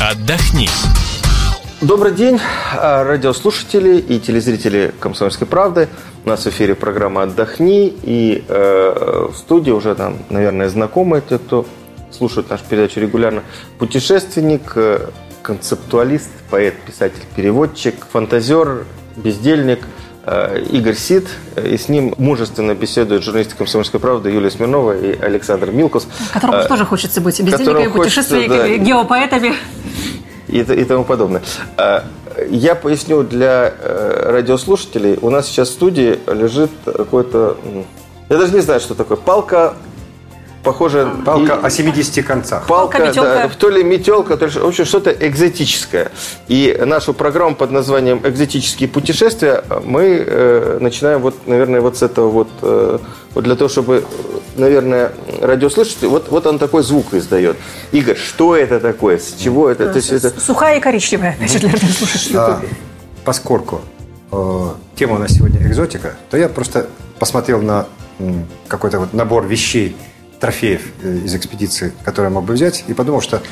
отдохни. Добрый день, а, радиослушатели и телезрители «Комсомольской правды». У нас в эфире программа «Отдохни». И э, в студии уже там, наверное, знакомые те, кто слушает нашу передачу регулярно. Путешественник, э, концептуалист, поэт, писатель, переводчик, фантазер, бездельник Игорь Сид. И с ним мужественно беседуют журналисты «Комсомольской правды» Юлия Смирнова и Александр Милкус. Которому тоже хочется быть бездельниками, путешественниками, да, геопоэтами и, и тому подобное. Я поясню для э, радиослушателей. У нас сейчас в студии лежит какой-то... Я даже не знаю, что такое. Палка похоже... Палка и, о 70 концах. Палка, Палка да, то ли метелка, то ли, в общем, что-то экзотическое. И нашу программу под названием «Экзотические путешествия» мы э, начинаем вот, наверное, вот с этого вот, э, вот для того, чтобы, наверное, радиослушатель, вот, вот он такой звук издает. Игорь, что это такое? С чего это? То есть, это... Сухая и коричневая, значит, для радиослушателя. А, поскольку э, тема у нас сегодня экзотика, то я просто посмотрел на какой-то вот набор вещей, трофеев э, из экспедиции, которые я мог бы взять, и подумал, что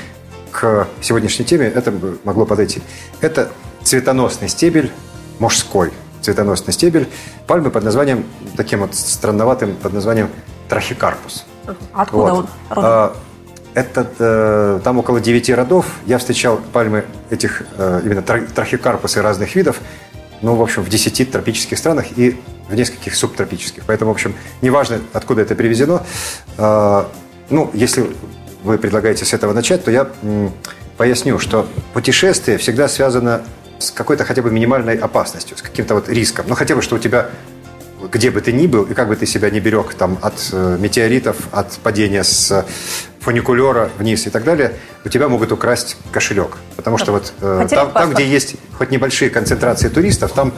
к сегодняшней теме это могло подойти. Это цветоносный стебель мужской, цветоносный стебель пальмы под названием, таким вот странноватым под названием трахикарпус. Откуда вот. он? А, это э, там около девяти родов. Я встречал пальмы этих э, именно трахикарпусы разных видов, ну, в общем, в десяти тропических странах и в нескольких субтропических. Поэтому, в общем, неважно, откуда это привезено. Э, ну, если вы предлагаете с этого начать, то я поясню, что путешествие всегда связано с какой-то хотя бы минимальной опасностью, с каким-то вот риском. Ну, хотя бы, что у тебя где бы ты ни был, и как бы ты себя не берег там, от э, метеоритов, от падения с фуникулера вниз и так далее, у тебя могут украсть кошелек. Потому что вот э, там, там, где есть хоть небольшие концентрации туристов, там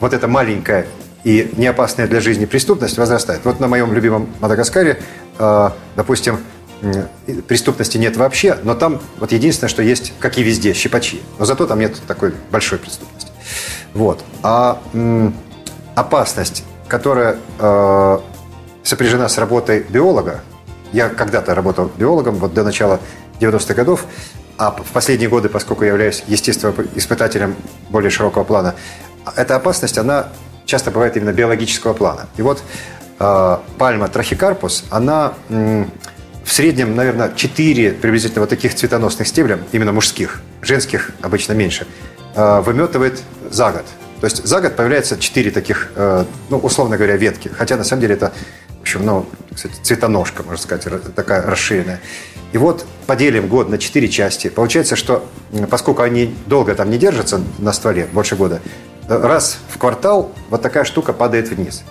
вот эта маленькая и не опасная для жизни преступность возрастает. Вот на моем любимом Мадагаскаре, э, допустим, преступности нет вообще, но там вот единственное, что есть, как и везде, щипачи. Но зато там нет такой большой преступности. Вот. А опасность которая э, сопряжена с работой биолога. Я когда-то работал биологом, вот до начала 90-х годов, а в последние годы, поскольку я являюсь естествоиспытателем более широкого плана, эта опасность, она часто бывает именно биологического плана. И вот э, пальма трахикарпус, она в среднем, наверное, 4 приблизительно вот таких цветоносных стебля, именно мужских, женских обычно меньше, э, выметывает за год. То есть за год появляется четыре таких, э, ну, условно говоря, ветки. Хотя на самом деле это, в общем, ну, кстати, цветоножка, можно сказать, такая расширенная. И вот поделим год на четыре части. Получается, что поскольку они долго там не держатся на стволе, больше года, раз в квартал вот такая штука падает вниз.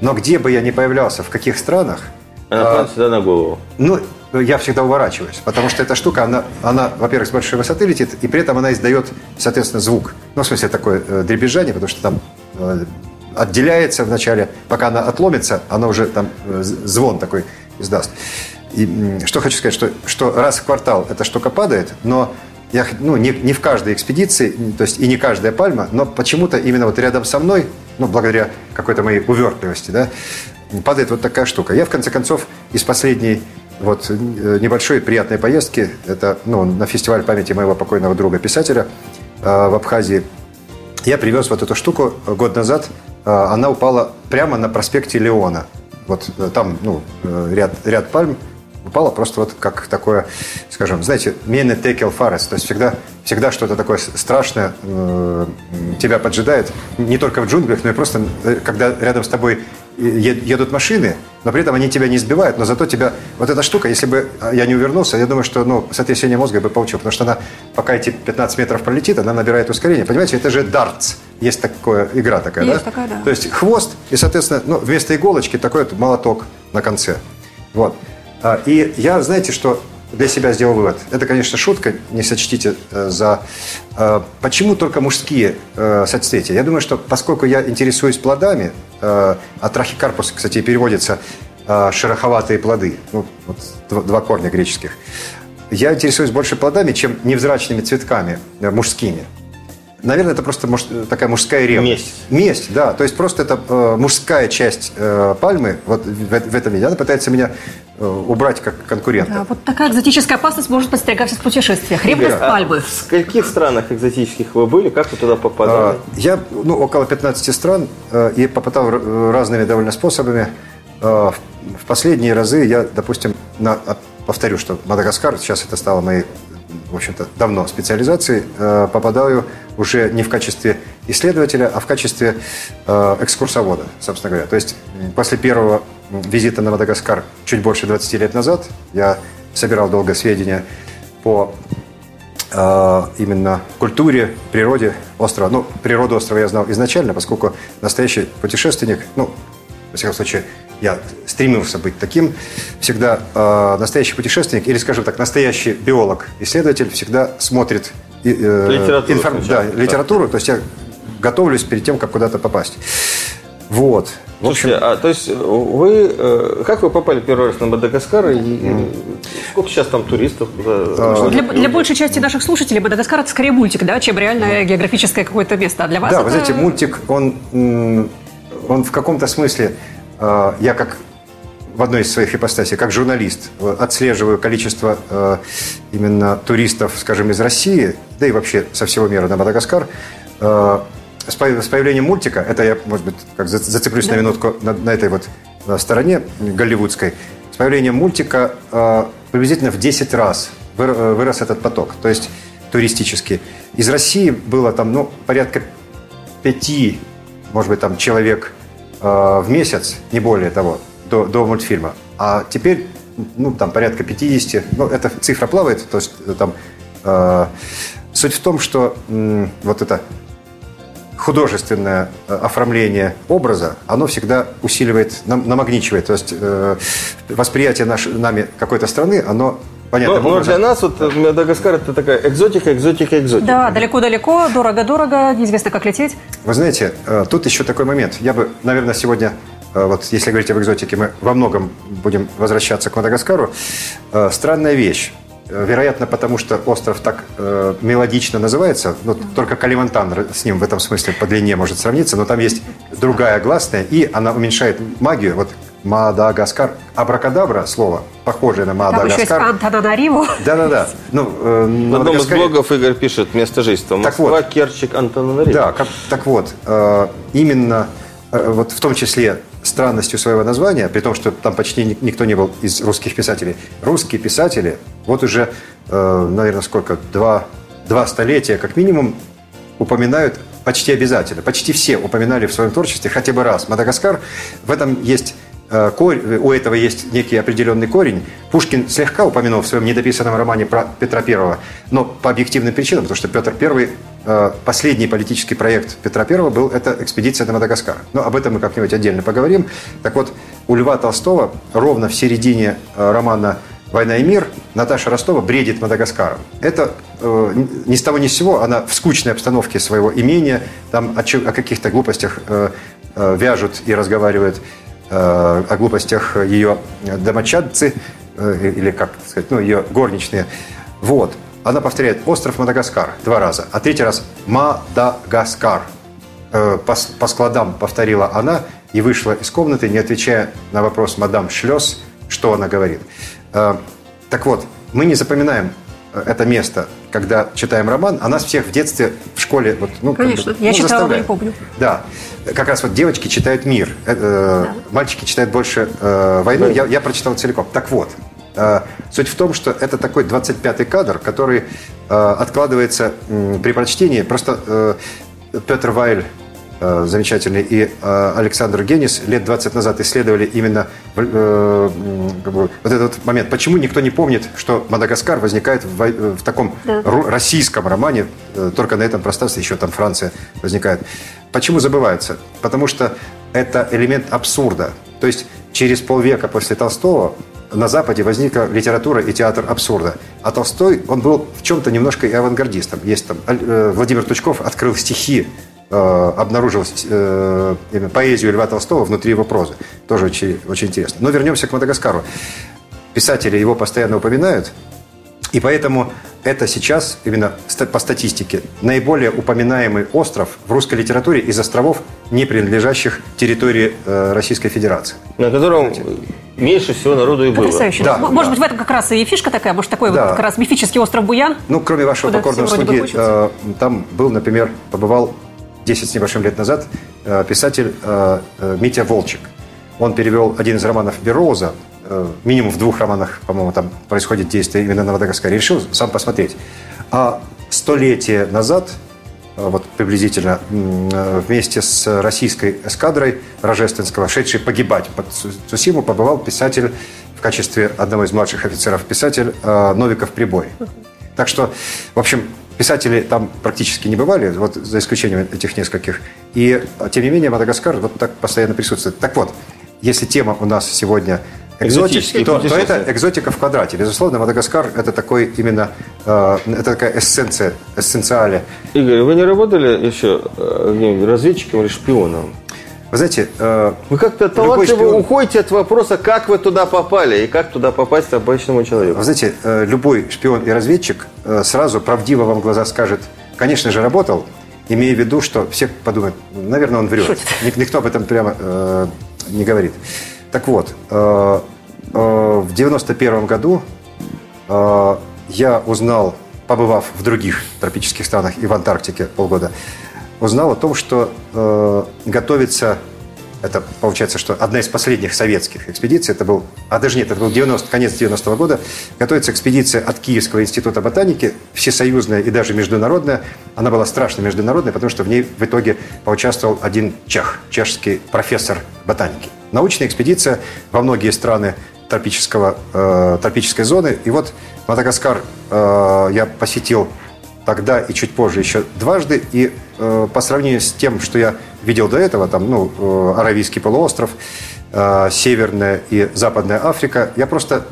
Но где бы я ни появлялся, в каких странах... Она а, падает сюда на голову. Ну, я всегда уворачиваюсь, потому что эта штука, она, она во-первых, с большой высоты летит, и при этом она издает, соответственно, звук. Ну, в смысле, такое э, дребезжание, потому что там э, отделяется вначале, пока она отломится, она уже там э, звон такой издаст. И что хочу сказать, что, что раз в квартал эта штука падает, но я, ну, не, не в каждой экспедиции, то есть и не каждая пальма, но почему-то именно вот рядом со мной, ну, благодаря какой-то моей увертливости, да, падает вот такая штука. Я, в конце концов, из последней вот э, небольшой приятной поездки. Это ну, на фестиваль памяти моего покойного друга-писателя э, в Абхазии. Я привез вот эту штуку год назад. Э, она упала прямо на проспекте Леона. Вот там ну, ряд, ряд пальм упала просто вот как такое, скажем, знаете, мене текел фарес, то есть всегда, всегда что-то такое страшное э, тебя поджидает, не только в джунглях, но и просто, когда рядом с тобой едут машины, но при этом они тебя не сбивают, но зато тебя... Вот эта штука, если бы я не увернулся, я думаю, что ну, сотрясение мозга я бы получил, потому что она, пока эти 15 метров пролетит, она набирает ускорение. Понимаете, это же дартс. Есть такая игра такая, есть да? такая, да. То есть хвост и, соответственно, ну, вместо иголочки такой вот молоток на конце. Вот. А, и я, знаете, что для себя сделал вывод. Это, конечно, шутка, не сочтите э, за... Э, почему только мужские э, соцветия? Я думаю, что поскольку я интересуюсь плодами, а трахикарпус, кстати, переводится шероховатые плоды, ну, вот два корня греческих, я интересуюсь больше плодами, чем невзрачными цветками мужскими. Наверное, это просто муж, такая мужская ревность. Месть. Месть, да. То есть просто это э, мужская часть э, пальмы вот в, в этом виде. Она пытается меня э, убрать как конкурента. Да, вот такая экзотическая опасность может подстерегать в путешествиях. Ревность Игорь, пальмы. А в каких странах экзотических вы были? Как вы туда попадали? А, я ну, около 15 стран э, и попадал разными довольно способами. Э, в последние разы я, допустим, на, повторю, что Мадагаскар, сейчас это стало моей в общем-то, давно специализации, э, попадаю уже не в качестве исследователя, а в качестве э, экскурсовода, собственно говоря. То есть после первого визита на Мадагаскар чуть больше 20 лет назад я собирал долго сведения по э, именно культуре, природе острова. Ну, природу острова я знал изначально, поскольку настоящий путешественник, ну, во всяком случае, я стремился быть таким, всегда э, настоящий путешественник, или, скажем так, настоящий биолог, исследователь всегда смотрит э, литературу, информ... да, литературу, то есть я готовлюсь перед тем, как куда-то попасть. Вот. В общем... а то есть вы, э, как вы попали первый раз на Мадагаскар и mm. сколько сейчас там туристов? А, для, для большей части наших слушателей Мадагаскар это скорее мультик, да, чем реальное mm. географическое какое-то место. А для вас да, это... вы знаете, мультик, он, он в каком-то смысле Э, я как в одной из своих ипостасей, как журналист, э, отслеживаю количество э, именно туристов, скажем, из России, да и вообще со всего мира на Мадагаскар. С появлением мультика, это я, может быть, как зацеплюсь да. на минутку на, на этой вот стороне голливудской, с появлением мультика приблизительно в 10 раз вырос этот поток, то есть туристический. Из России было там, ну, порядка пяти, может быть, там человек Э, в месяц, не более того, до, до мультфильма. А теперь, ну, там порядка 50, ну, эта цифра плавает, то есть э, там э, суть в том, что э, вот это художественное э, оформление образа, оно всегда усиливает, намагничивает. То есть э, восприятие наш, нами какой-то страны, оно Понятно. Но, но для нас вот Мадагаскар это такая экзотика, экзотика, экзотика. Да, далеко-далеко, дорого-дорого, неизвестно, как лететь. Вы знаете, э, тут еще такой момент. Я бы, наверное, сегодня, э, вот если говорить об экзотике, мы во многом будем возвращаться к Мадагаскару. Э, странная вещь. Вероятно, потому что остров так э, мелодично называется, ну, только Калимантан с ним в этом смысле по длине может сравниться, но там есть другая гласная, и она уменьшает магию. Вот Мадагаскар. Абракадабра слово, похожее на Мадагаскар. Там Да-да-да. Ну, э, на одном из блогов Игорь пишет место жительства. Москва, так вот, Керчик, Антананариву. Да, как, так вот, э, именно э, вот в том числе странностью своего названия, при том, что там почти никто не был из русских писателей. Русские писатели вот уже, э, наверное, сколько, два, два столетия как минимум упоминают почти обязательно. Почти все упоминали в своем творчестве хотя бы раз. Мадагаскар, в этом есть у этого есть некий определенный корень. Пушкин слегка упомянул в своем недописанном романе про Петра I, но по объективным причинам, потому что Петр I, э, последний политический проект Петра I был это экспедиция на Мадагаскар. Но об этом мы как-нибудь отдельно поговорим. Так вот, у Льва Толстого ровно в середине э, романа «Война и мир» Наташа Ростова бредит Мадагаскаром. Это э, ни с того ни с сего, она в скучной обстановке своего имения, там о, о каких-то глупостях э, э, вяжут и разговаривают Э, о глупостях ее домочадцы, э, или как сказать, ну, ее горничные. Вот. Она повторяет «Остров Мадагаскар» два раза, а третий раз «Мадагаскар». Э, по, по складам повторила она и вышла из комнаты, не отвечая на вопрос мадам Шлёс, что она говорит. Так вот, мы не запоминаем это место, когда читаем роман, а нас всех в детстве в школе... Вот, ну, Конечно, как бы, я ну, читала, но не помню. Да, как раз вот девочки читают «Мир», э, э, да. мальчики читают больше э, «Войну», да. я, я прочитал целиком. Так вот, э, суть в том, что это такой 25-й кадр, который э, откладывается э, при прочтении. Просто э, Петр Вайль замечательный, и э, Александр Генис лет 20 назад исследовали именно э, вот этот момент. Почему никто не помнит, что Мадагаскар возникает в, в таком да. российском романе, только на этом пространстве еще там Франция возникает. Почему забывается? Потому что это элемент абсурда. То есть через полвека после Толстого на Западе возникла литература и театр абсурда. А Толстой, он был в чем-то немножко и авангардистом. Есть там Владимир Тучков открыл стихи Э, обнаружил э, поэзию Льва Толстого внутри его прозы. Тоже очень, очень интересно. Но вернемся к Мадагаскару. Писатели его постоянно упоминают, и поэтому это сейчас, именно по статистике, наиболее упоминаемый остров в русской литературе из островов, не принадлежащих территории э, Российской Федерации. На котором меньше всего народу и было. Потрясающе. Да, Может да. быть, в этом как раз и фишка такая, может, такой Да. вот как раз мифический остров Буян? Ну, кроме вашего покорного слуги, э, там был, например, побывал 10 с небольшим лет назад э, писатель э, э, Митя Волчек. Он перевел один из романов Бероуза, минимум в двух романах, по-моему, там происходит действие именно на Мадагаскаре. Решил сам посмотреть. А столетие назад, вот приблизительно, вместе с российской эскадрой Рожественского, шедшей погибать под Цу- Цусиму, побывал писатель в качестве одного из младших офицеров, писатель Новиков Прибой. Так что, в общем, писатели там практически не бывали, вот за исключением этих нескольких. И, а, тем не менее, Мадагаскар вот так постоянно присутствует. Так вот, если тема у нас сегодня экзотический, то, то это экзотика в квадрате. Безусловно, Мадагаскар – это такой именно, э, это такая эссенция, эссенциале. Игорь, вы не работали еще э, разведчиком или шпионом? Вы знаете, э, Вы как-то талантливо шпион- уходите от вопроса, как вы туда попали и как туда попасть обычному человеку. Вы знаете, э, любой шпион и разведчик э, сразу правдиво вам в глаза скажет, конечно же, работал, имея в виду, что все подумают, наверное, он врет. Шутит. Ник- Никто об этом прямо э, не говорит. Так вот, э, э, в 91 году э, я узнал, побывав в других тропических странах и в Антарктике полгода, узнал о том, что э, готовится, это получается, что одна из последних советских экспедиций, это был, а даже нет, это был 90, конец 90-го года, готовится экспедиция от Киевского института ботаники, всесоюзная и даже международная. Она была страшно международная, потому что в ней в итоге поучаствовал один чех, чешский профессор ботаники. Научная экспедиция во многие страны тропического, э, тропической зоны. И вот Мадагаскар э, я посетил тогда и чуть позже еще дважды. И э, по сравнению с тем, что я видел до этого, там, ну, э, Аравийский полуостров, э, Северная и Западная Африка, я просто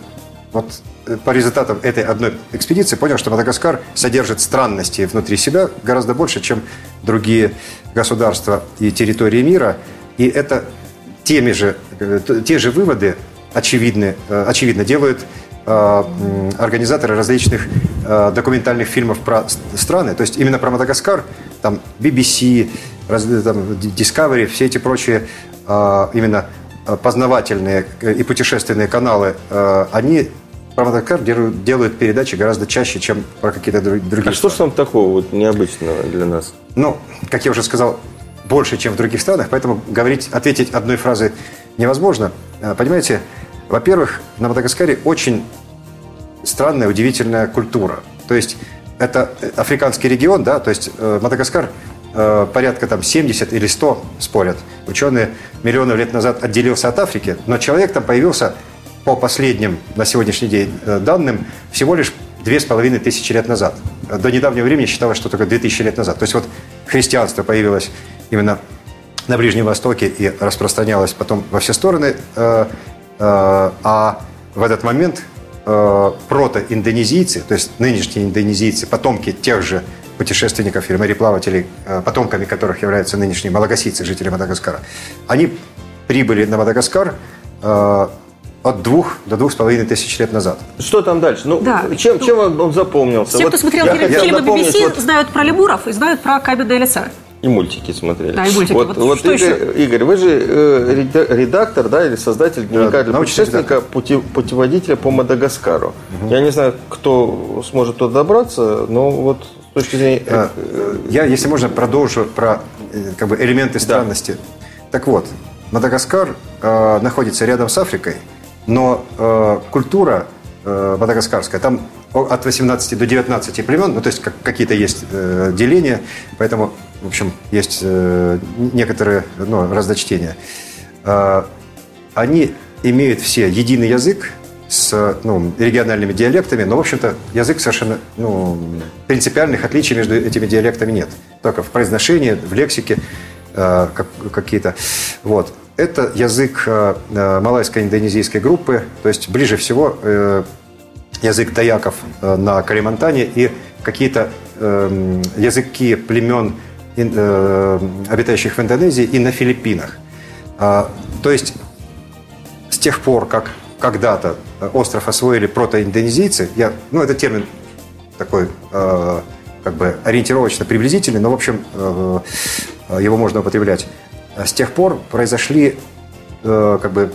вот э, по результатам этой одной экспедиции понял, что Мадагаскар содержит странностей внутри себя гораздо больше, чем другие государства и территории мира. И это теми же, э, те же выводы очевидны, э, очевидно делают организаторы различных э, документальных фильмов про страны. То есть именно про Мадагаскар, там BBC, раз- там, Ди- Discovery, все эти прочие э, именно э, познавательные э, и путешественные каналы, э, они про Мадагаскар делают, делают передачи гораздо чаще, чем про какие-то дру- другие А что же там такого вот необычного для нас? ну, как я уже сказал, больше, чем в других странах, поэтому говорить, ответить одной фразой невозможно. Понимаете, во-первых, на Мадагаскаре очень странная, удивительная культура. То есть это э, африканский регион, да, то есть э, Мадагаскар э, порядка там 70 или 100, спорят, ученые миллионов лет назад отделился от Африки, но человек там появился по последним на сегодняшний день данным всего лишь две с половиной тысячи лет назад. До недавнего времени считалось, что только 2000 лет назад. То есть вот христианство появилось именно на Ближнем Востоке и распространялось потом во все стороны. А в этот момент э, протоиндонезийцы, то есть нынешние индонезийцы, потомки тех же путешественников или мореплавателей, э, потомками которых являются нынешние малагасийцы, жители Мадагаскара, они прибыли на Мадагаскар э, от двух до двух с половиной тысяч лет назад. Что там дальше? Ну, Да. чем, чем он, он запомнился? Все, Вот кто смотрел я фильмы напомнить, BBC, вот знают про лемуров и знают про каменное лица. И мультики смотрели. Да, и мультики. Вот, Вот вот что Игорь, Игорь, вы же э, реда- редактор, да, или создатель дневника для научный путешественника, пути- путеводителя по Мадагаскару. Я не знаю, кто сможет туда добраться, но вот с точки зрения... э, Э, Я, если можно, продолжу про э, как бы, элементы странности. Так вот, Мадагаскар э, находится рядом с Африкой, но э, культура э, мадагаскарская, там от 18 до 19 племен, ну то есть как, какие-то есть э, деления, поэтому, в общем, есть э, некоторые ну, разночтения. Э, они имеют все единый язык с ну, региональными диалектами, но, в общем-то, язык совершенно ну, принципиальных отличий между этими диалектами нет. Только в произношении, в лексике э, как- какие-то. Вот. Это язык малайско-индонезийской группы, то есть ближе всего язык таяков на Калимантане и какие-то эм, языки племен, обитающих в Индонезии и на Филиппинах. А, то есть с тех пор, как когда-то остров освоили протоиндонезийцы, я, ну, это термин такой э, как бы ориентировочно приблизительный, но, в общем, э, э, его можно употреблять. С тех пор произошли э, как бы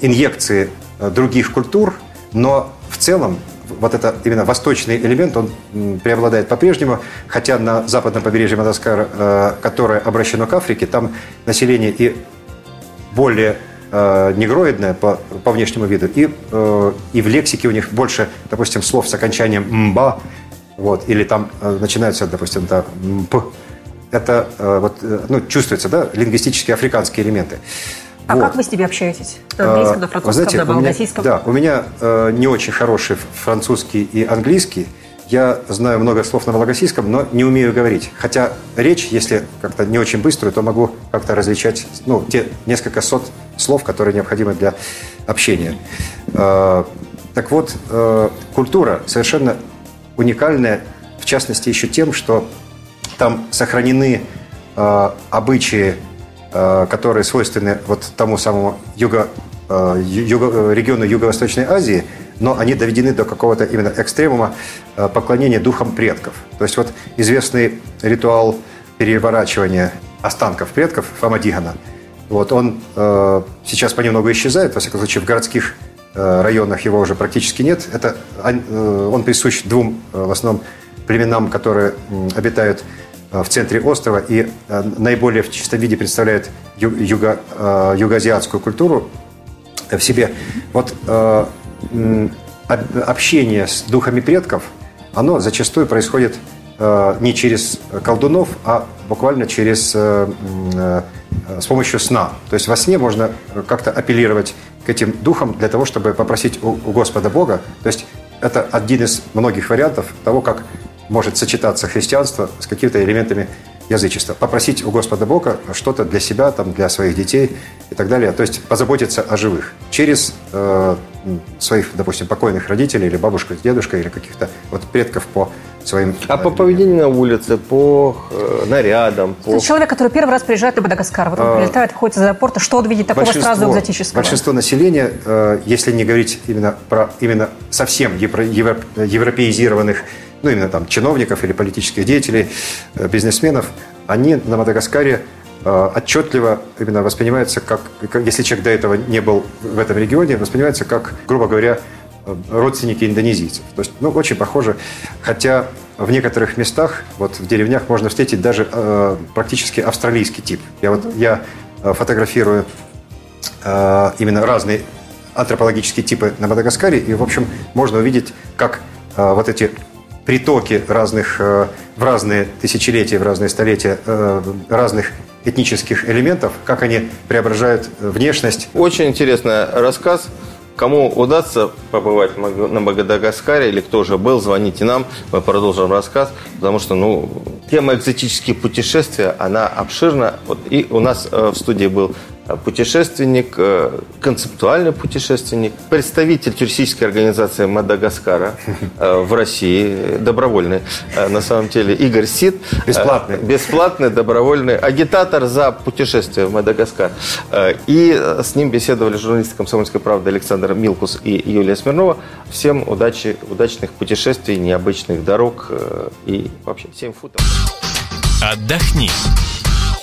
инъекции других культур, но в целом вот это именно восточный элемент, он преобладает по-прежнему, хотя на западном побережье Мадагаскара, которое обращено к Африке, там население и более негроидное по, по внешнему виду, и, и в лексике у них больше, допустим, слов с окончанием «мба», вот, или там э, начинаются, допустим, да, п, это э, вот, э, ну, чувствуется, да, лингвистические африканские элементы. А вот. как вы с ними общаетесь? На английском, на французском, знаете, на болгарском? Да, у меня э, не очень хороший французский и английский. Я знаю много слов на волгосийском, но не умею говорить. Хотя речь, если как-то не очень быструю, то могу как-то различать ну, те несколько сот слов, которые необходимы для общения. Э, так вот, э, культура совершенно уникальная, в частности, еще тем, что там сохранены э, обычаи, которые свойственны вот тому самому юго, э, юго, региону Юго-Восточной Азии, но они доведены до какого-то именно экстремума э, поклонения духам предков. То есть вот известный ритуал переворачивания останков предков Фамадигана, вот он э, сейчас понемногу исчезает, во всяком случае, в городских Э, районах его уже практически нет. Это, э, он присущ двум, э, в основном, племенам, которые обитают в центре острова и наиболее в чистом виде представляют юго, югоазиатскую культуру в себе. Вот общение с духами предков, оно зачастую происходит не через колдунов, а буквально через с помощью сна. То есть во сне можно как-то апеллировать к этим духам для того, чтобы попросить у Господа Бога. То есть это один из многих вариантов того, как может сочетаться христианство с какими-то элементами язычества. Попросить у Господа Бога что-то для себя, там, для своих детей и так далее. То есть позаботиться о живых. Через э, своих, допустим, покойных родителей или бабушку, дедушка или каких-то вот предков по своим... А по поведению на улице, по э, нарядам, по... Человек, который первый раз приезжает на Мадагаскар, вот он а... прилетает, ходит из аэропорта, что он видит такого сразу экзотического? Большинство населения, э, если не говорить именно про именно совсем евро, евро, европеизированных, ну именно там чиновников или политических деятелей, э, бизнесменов, они на Мадагаскаре э, отчетливо именно воспринимаются как, если человек до этого не был в этом регионе, воспринимается как, грубо говоря, родственники индонезийцев. То есть, ну, очень похоже. Хотя в некоторых местах, вот в деревнях, можно встретить даже э, практически австралийский тип. Я вот я э, фотографирую э, именно разные антропологические типы на Мадагаскаре, и, в общем, можно увидеть, как э, вот эти притоки разных, э, в разные тысячелетия, в разные столетия э, разных этнических элементов, как они преображают внешность. Очень интересный рассказ. Кому удастся побывать на Мадагаскаре или кто уже был, звоните нам, мы продолжим рассказ, потому что ну, тема экзотические путешествия, она обширна. Вот, и у нас э, в студии был путешественник, э, концептуальный путешественник, представитель туристической организации Мадагаскара э, в России, добровольный, э, на самом деле, Игорь Сид. Бесплатный. Бесплатный, добровольный, агитатор за путешествие в Мадагаскар. И с ним беседовали журналисты «Комсомольской правды» Александр Милкус и Юлия Смирнова. Всем удачи, удачных путешествий, необычных дорог и вообще всем футов. Отдохни.